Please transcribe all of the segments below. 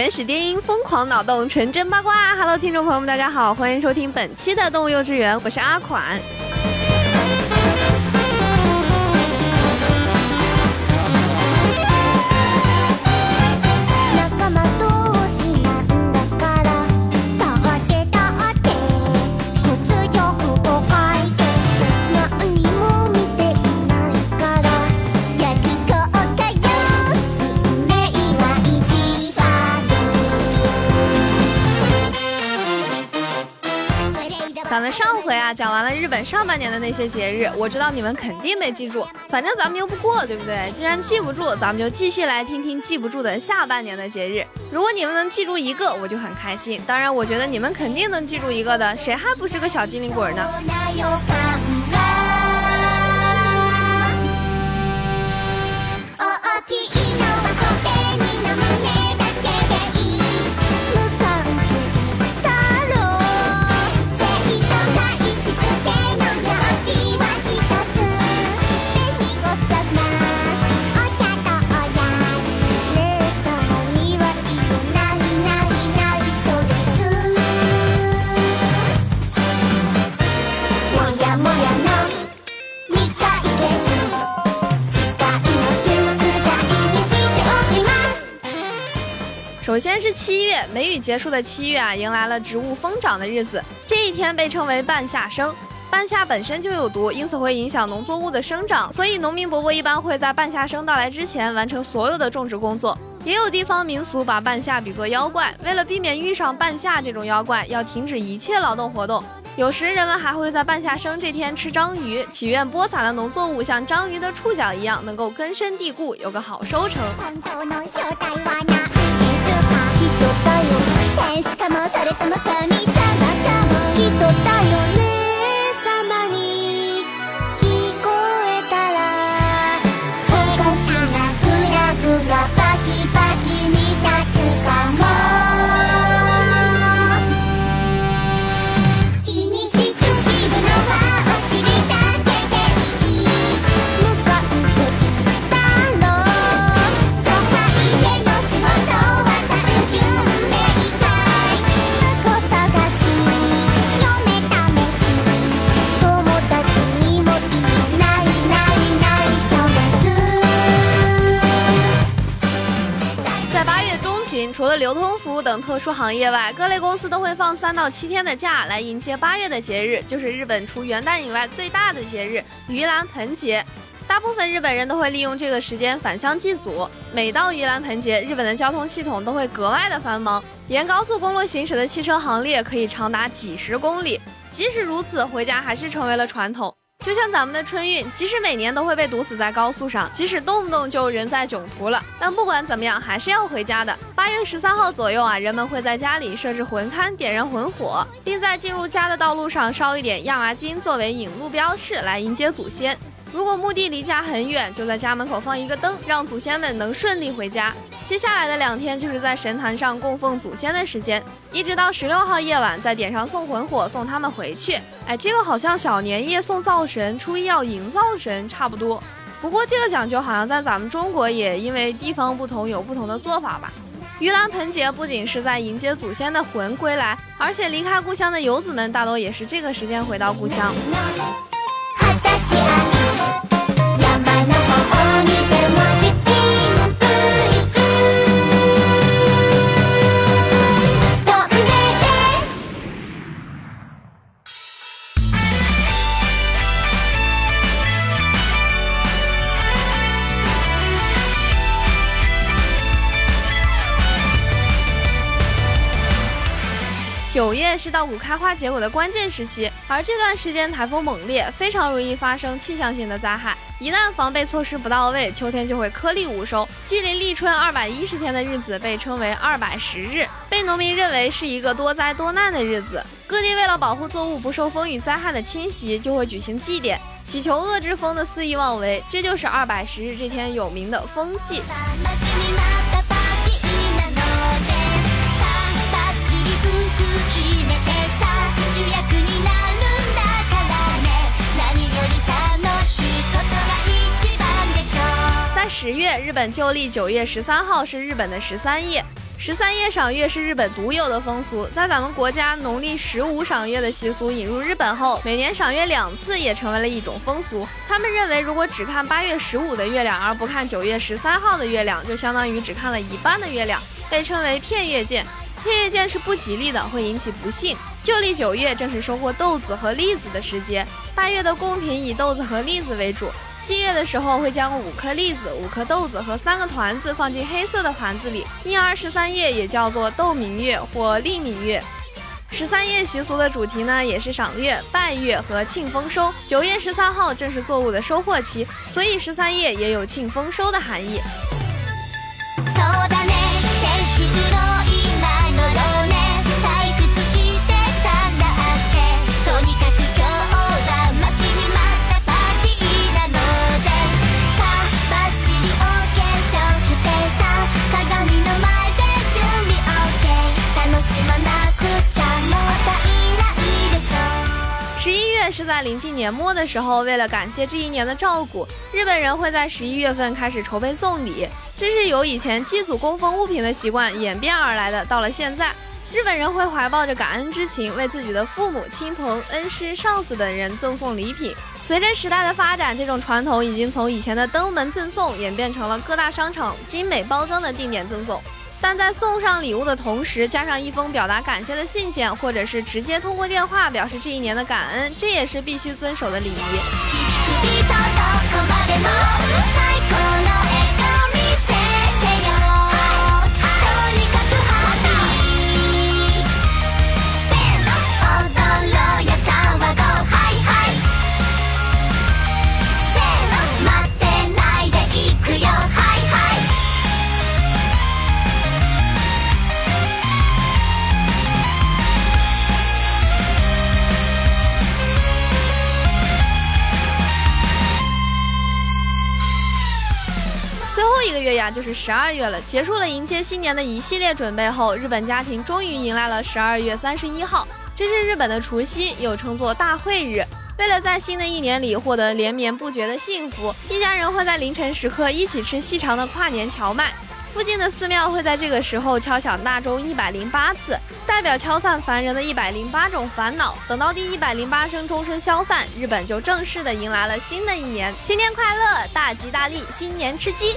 原始电音，疯狂脑洞，纯真八卦。Hello，听众朋友们，大家好，欢迎收听本期的动物幼稚园，我是阿款。讲完了日本上半年的那些节日，我知道你们肯定没记住，反正咱们又不过，对不对？既然记不住，咱们就继续来听听记不住的下半年的节日。如果你们能记住一个，我就很开心。当然，我觉得你们肯定能记住一个的，谁还不是个小机灵鬼呢？首先是七月，梅雨结束的七月啊，迎来了植物疯长的日子。这一天被称为半夏生，半夏本身就有毒，因此会影响农作物的生长，所以农民伯伯一般会在半夏生到来之前完成所有的种植工作。也有地方民俗把半夏比作妖怪，为了避免遇上半夏这种妖怪，要停止一切劳动活动。有时人们还会在半夏生这天吃章鱼，祈愿播撒的农作物像章鱼的触角一样，能够根深蒂固，有个好收成。天使かもそれとも神様かも人だ除了流通服务等特殊行业外，各类公司都会放三到七天的假来迎接八月的节日，就是日本除元旦以外最大的节日——盂兰盆节。大部分日本人都会利用这个时间返乡祭祖。每到盂兰盆节，日本的交通系统都会格外的繁忙，沿高速公路行驶的汽车行列可以长达几十公里。即使如此，回家还是成为了传统。就像咱们的春运，即使每年都会被堵死在高速上，即使动不动就人在囧途了，但不管怎么样，还是要回家的。八月十三号左右啊，人们会在家里设置魂龛，点燃魂火，并在进入家的道路上烧一点亚麻金作为引路标示，来迎接祖先。如果墓地离家很远，就在家门口放一个灯，让祖先们能顺利回家。接下来的两天就是在神坛上供奉祖先的时间，一直到十六号夜晚再点上送魂火送他们回去。哎，这个好像小年夜送灶神，初一要迎灶神差不多。不过这个讲究好像在咱们中国也因为地方不同有不同的做法吧。盂兰盆节不仅是在迎接祖先的魂归来，而且离开故乡的游子们大多也是这个时间回到故乡。九月是稻谷开花结果的关键时期，而这段时间台风猛烈，非常容易发生气象性的灾害。一旦防备措施不到位，秋天就会颗粒无收。距离立春二百一十天的日子被称为二百十日，被农民认为是一个多灾多难的日子。各地为了保护作物不受风雨灾害的侵袭，就会举行祭典，祈求恶之风的肆意妄为。这就是二百十日这天有名的风祭。十月，日本旧历九月十三号是日本的十三夜。十三夜赏月是日本独有的风俗，在咱们国家农历十五赏月的习俗引入日本后，每年赏月两次也成为了一种风俗。他们认为，如果只看八月十五的月亮而不看九月十三号的月亮，就相当于只看了一半的月亮，被称为骗月见。骗月见是不吉利的，会引起不幸。旧历九月正是收获豆子和栗子的时节，八月的贡品以豆子和栗子为主。祭月的时候，会将五颗栗子、五颗豆子和三个团子放进黑色的盘子里，因而十三夜也叫做豆明月或栗明月。十三夜习俗的主题呢，也是赏月、拜月和庆丰收。九月十三号正是作物的收获期，所以十三夜也有庆丰收的含义。是在临近年末的时候，为了感谢这一年的照顾，日本人会在十一月份开始筹备送礼。这是由以前祭祖供奉物品的习惯演变而来的。到了现在，日本人会怀抱着感恩之情，为自己的父母亲朋、恩师、上司等人赠送礼品。随着时代的发展，这种传统已经从以前的登门赠送演变成了各大商场精美包装的定点赠送。但在送上礼物的同时，加上一封表达感谢的信件，或者是直接通过电话表示这一年的感恩，这也是必须遵守的礼仪。这个月呀，就是十二月了。结束了迎接新年的一系列准备后，日本家庭终于迎来了十二月三十一号，这是日本的除夕，又称作大会日。为了在新的一年里获得连绵不绝的幸福，一家人会在凌晨时刻一起吃细长的跨年荞麦。附近的寺庙会在这个时候敲响大钟一百零八次，代表敲散凡人的一百零八种烦恼。等到第一百零八声钟声消散，日本就正式的迎来了新的一年。新年快乐，大吉大利，新年吃鸡！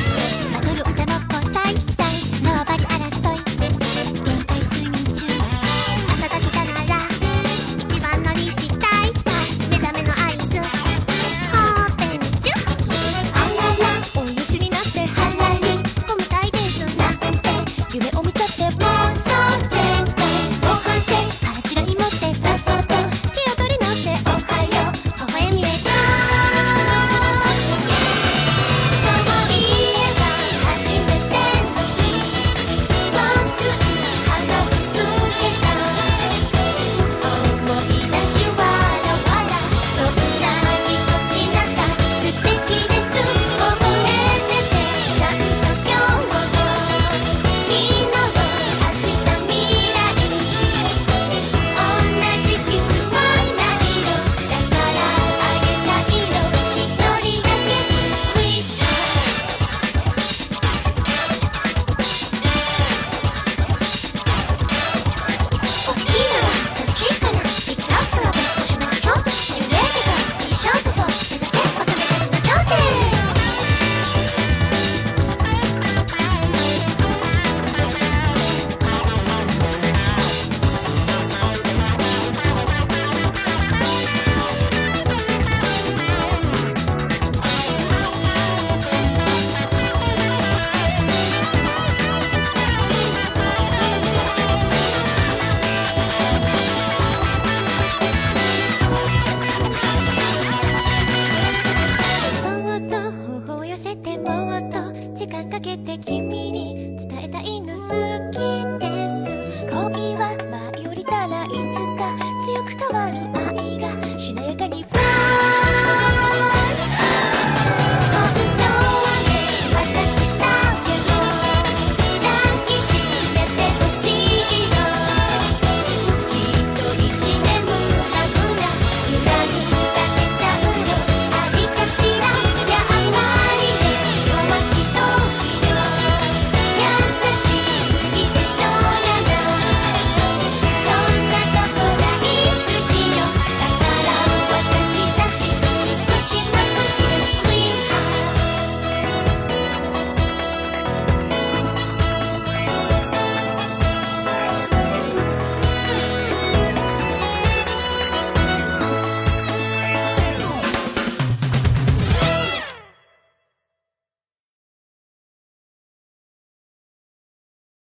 Yeah.